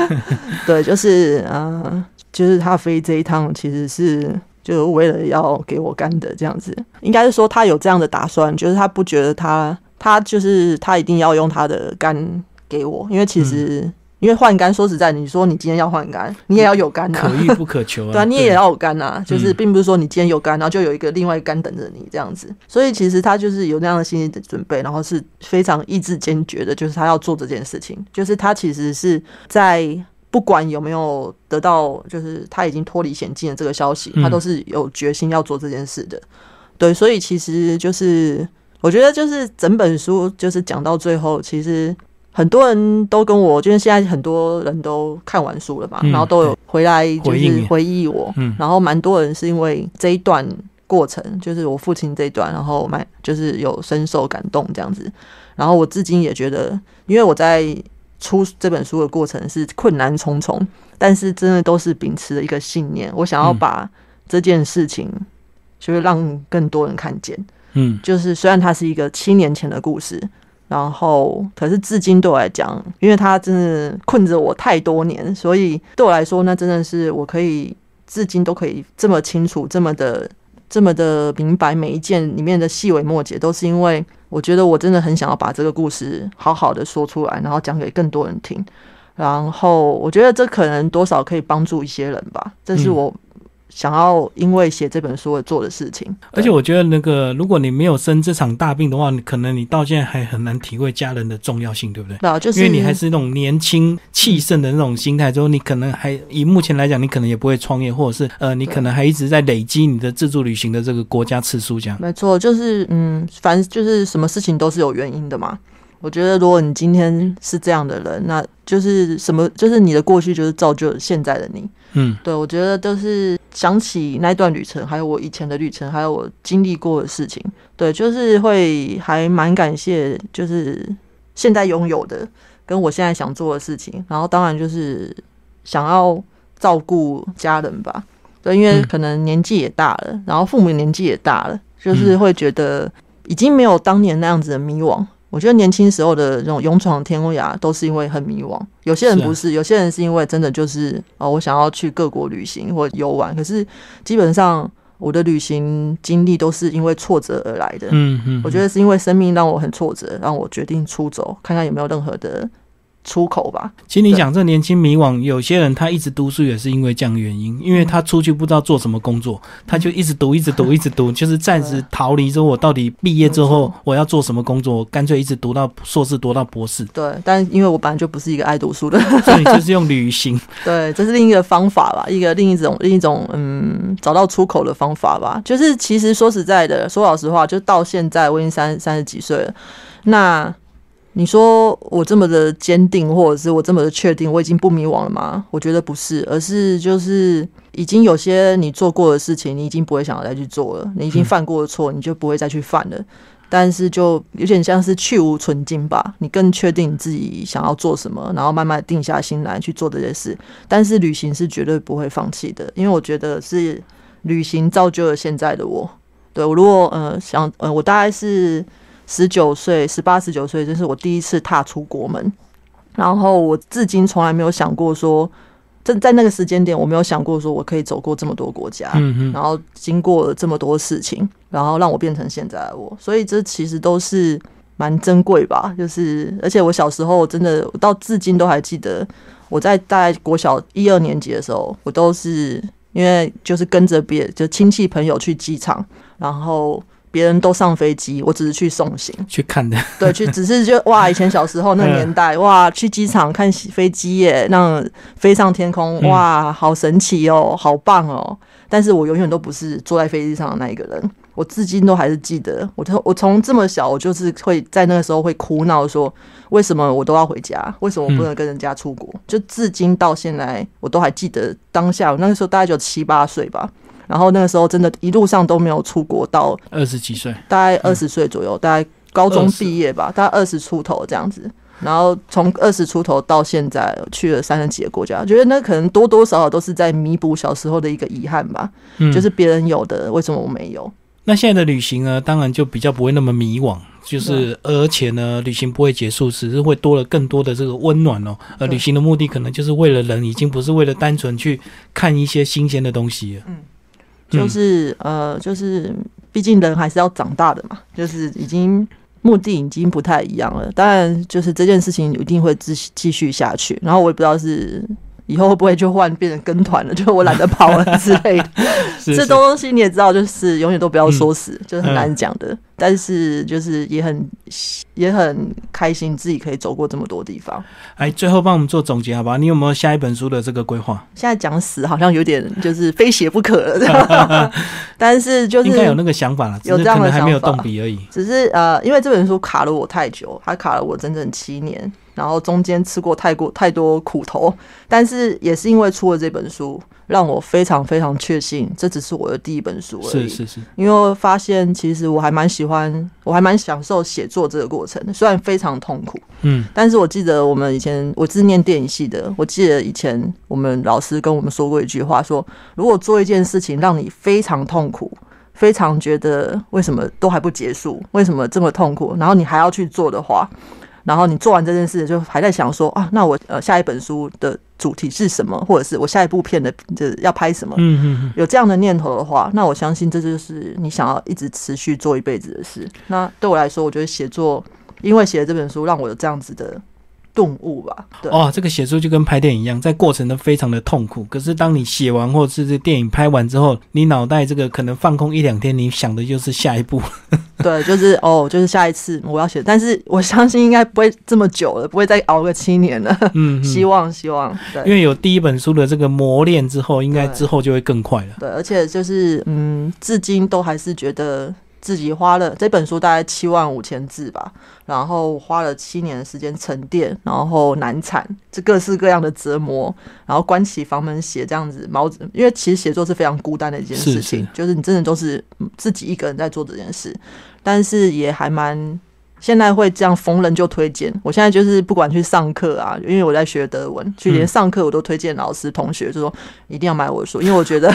(laughs) 对，就是呃，就是他飞这一趟其实是。就是为了要给我干的这样子，应该是说他有这样的打算，就是他不觉得他他就是他一定要用他的肝给我，因为其实因为换肝，说实在，你说你今天要换肝，你也要有肝
呐，可遇不可求啊。(laughs)
对啊，你也要有肝呐，就是并不是说你今天有肝，然后就有一个另外肝等着你这样子。所以其实他就是有那样的心理准备，然后是非常意志坚决的，就是他要做这件事情。就是他其实是在不管有没有得到，就是他已经脱离险境的这个消息，他都是有决心要做这件事的。对，所以其实就是我觉得就是整本书就是讲到最后，其实。很多人都跟我，就是现在很多人都看完书了吧，然后都有回来就是回忆我，然后蛮多人是因为这一段过程，就是我父亲这一段，然后蛮就是有深受感动这样子。然后我至今也觉得，因为我在出这本书的过程是困难重重，但是真的都是秉持了一个信念，我想要把这件事情就是让更多人看见。嗯，就是虽然它是一个七年前的故事。然后，可是至今对我来讲，因为他真的困着我太多年，所以对我来说，那真的是我可以至今都可以这么清楚、这么的、这么的明白每一件里面的细微末节，都是因为我觉得我真的很想要把这个故事好好的说出来，然后讲给更多人听。然后，我觉得这可能多少可以帮助一些人吧，这是我。想要因为写这本书而做的事情，
而且我觉得那个，如果你没有生这场大病的话，你可能你到现在还很难体会家人的重要性，对不对？
对，就是
因为你还是那种年轻气盛的那种心态，之后你可能还以目前来讲，你可能也不会创业，或者是呃，你可能还一直在累积你的自助旅行的这个国家次数，这样。
没错，就是嗯，反正就是什么事情都是有原因的嘛。我觉得，如果你今天是这样的人，那就是什么？就是你的过去就是造就现在的你。嗯，对，我觉得都是想起那段旅程，还有我以前的旅程，还有我经历过的事情。对，就是会还蛮感谢，就是现在拥有的，跟我现在想做的事情。然后，当然就是想要照顾家人吧。对，因为可能年纪也大了，然后父母年纪也大了，就是会觉得已经没有当年那样子的迷惘。我觉得年轻时候的这种勇闯天涯，都是因为很迷惘。有些人不是，有些人是因为真的就是哦，我想要去各国旅行或游玩。可是基本上我的旅行经历都是因为挫折而来的。嗯嗯，我觉得是因为生命让我很挫折，让我决定出走，看看有没有任何的。出口吧。
其实你讲这年轻迷惘，有些人他一直读书也是因为这样原因，因为他出去不知道做什么工作，他就一直读，一直读，一直读，(laughs) 就是暂时逃离之后，我到底毕业之后我要做什么工作？我干脆一直读到硕士，读到博士。
对，但因为我本来就不是一个爱读书的，
所以就是用旅行。(laughs)
对，这是另一个方法吧，一个另一种另一种嗯，找到出口的方法吧。就是其实说实在的，说老实话，就到现在我已经三三十几岁了，那。你说我这么的坚定，或者是我这么的确定，我已经不迷惘了吗？我觉得不是，而是就是已经有些你做过的事情，你已经不会想要再去做了。你已经犯过的错，你就不会再去犯了。但是就有点像是去无存精吧。你更确定你自己想要做什么，然后慢慢定下心来去做这些事。但是旅行是绝对不会放弃的，因为我觉得是旅行造就了现在的我。对我如果呃想呃我大概是。十九岁，十八、十九岁，这是我第一次踏出国门。然后我至今从来没有想过说，在在那个时间点，我没有想过说我可以走过这么多国家，然后经过了这么多事情，然后让我变成现在的我。所以这其实都是蛮珍贵吧。就是，而且我小时候真的到至今都还记得，我在大概国小一二年级的时候，我都是因为就是跟着别就亲戚朋友去机场，然后。别人都上飞机，我只是去送行
去看的。
对，去 (laughs) 只是就哇，以前小时候那年代 (laughs) 哇，去机场看飞机耶，那飞上天空哇，好神奇哦，好棒哦。但是我永远都不是坐在飞机上的那一个人，我至今都还是记得，我从我从这么小，我就是会在那个时候会哭闹说，为什么我都要回家？为什么我不能跟人家出国？就至今到现在，我都还记得当下，我那个时候大概就七八岁吧。然后那个时候真的，一路上都没有出国，到
二十几岁，
大概二十岁左右，大概高中毕业吧，大概二十出头这样子。然后从二十出头到现在，去了三十几个国家，觉得那可能多多少少都是在弥补小时候的一个遗憾吧。嗯，就是别人有的，为什么我没有？
那现在的旅行呢？当然就比较不会那么迷惘，就是而且呢，旅行不会结束，只是会多了更多的这个温暖哦。呃，旅行的目的可能就是为了人，已经不是为了单纯去看一些新鲜的东西了。嗯。
就是呃，就是毕竟人还是要长大的嘛，就是已经目的已经不太一样了。当然，就是这件事情一定会继继续下去。然后我也不知道是。以后会不会就换变成跟团了？就我懒得跑了之类的。(laughs) 这东西你也知道，就是永远都不要说死，就是很难讲的。但是就是也很也很开心，自己可以走过这么多地方。
哎，最后帮我们做总结好不好？你有没有下一本书的这个规划？
现在讲死好像有点就是非写不可了。(laughs) 但是就是
应该有那个想法了，
有这样的
还没有动笔而已。
只是呃，因为这本书卡了我太久，它卡了我整整七年。然后中间吃过太过太多苦头，但是也是因为出了这本书，让我非常非常确信，这只是我的第一本书而
已。是是是，
因为发现其实我还蛮喜欢，我还蛮享受写作这个过程，虽然非常痛苦。嗯，但是我记得我们以前我是念电影系的，我记得以前我们老师跟我们说过一句话，说如果做一件事情让你非常痛苦，非常觉得为什么都还不结束，为什么这么痛苦，然后你还要去做的话。然后你做完这件事，就还在想说啊，那我呃下一本书的主题是什么，或者是我下一部片的这要拍什么？嗯嗯嗯，有这样的念头的话，那我相信这就是你想要一直持续做一辈子的事。那对我来说，我觉得写作，因为写了这本书，让我有这样子的。顿悟吧，对
哦，这个写书就跟拍电影一样，在过程都非常的痛苦。可是当你写完或者是这电影拍完之后，你脑袋这个可能放空一两天，你想的就是下一步。(laughs)
对，就是哦，就是下一次我要写，但是我相信应该不会这么久了，不会再熬个七年了。嗯，希望希望，对，
因为有第一本书的这个磨练之后，应该之后就会更快了。
对，而且就是嗯，至今都还是觉得。自己花了这本书大概七万五千字吧，然后花了七年的时间沉淀，然后难产，这各式各样的折磨，然后关起房门写这样子，毛子，因为其实写作是非常孤单的一件事情，就是你真的都是自己一个人在做这件事，但是也还蛮。现在会这样逢人就推荐，我现在就是不管去上课啊，因为我在学德文，去连上课我都推荐老师同学，就说一定要买我的书，因为我觉得，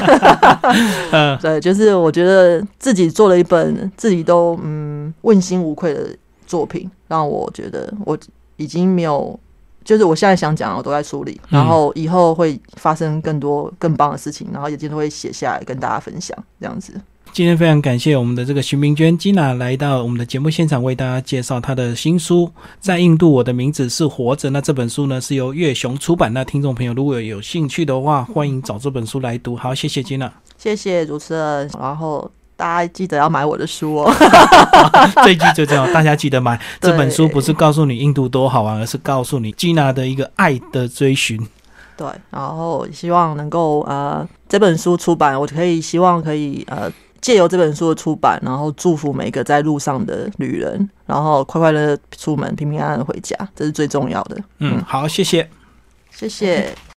(laughs) (laughs) 对，就是我觉得自己做了一本自己都嗯问心无愧的作品，让我觉得我已经没有，就是我现在想讲我都在处理，然后以后会发生更多更棒的事情，然后也经都会写下来跟大家分享这样子。
今天非常感谢我们的这个徐明娟吉娜来到我们的节目现场，为大家介绍她的新书《在印度我的名字是活着》。那这本书呢是由月雄出版。那听众朋友如果有兴趣的话，欢迎找这本书来读。好，谢谢吉娜，
谢谢主持人。然后大家记得要买我的书哦。(laughs) (laughs)
这句最重要，大家记得买这本书，不是告诉你印度多好玩，而是告诉你吉娜的一个爱的追寻。
对，然后希望能够呃这本书出版，我可以希望可以呃。借由这本书的出版，然后祝福每个在路上的旅人，然后快快乐乐出门，平平安安的回家，这是最重要的。
嗯，好，谢谢，
谢谢。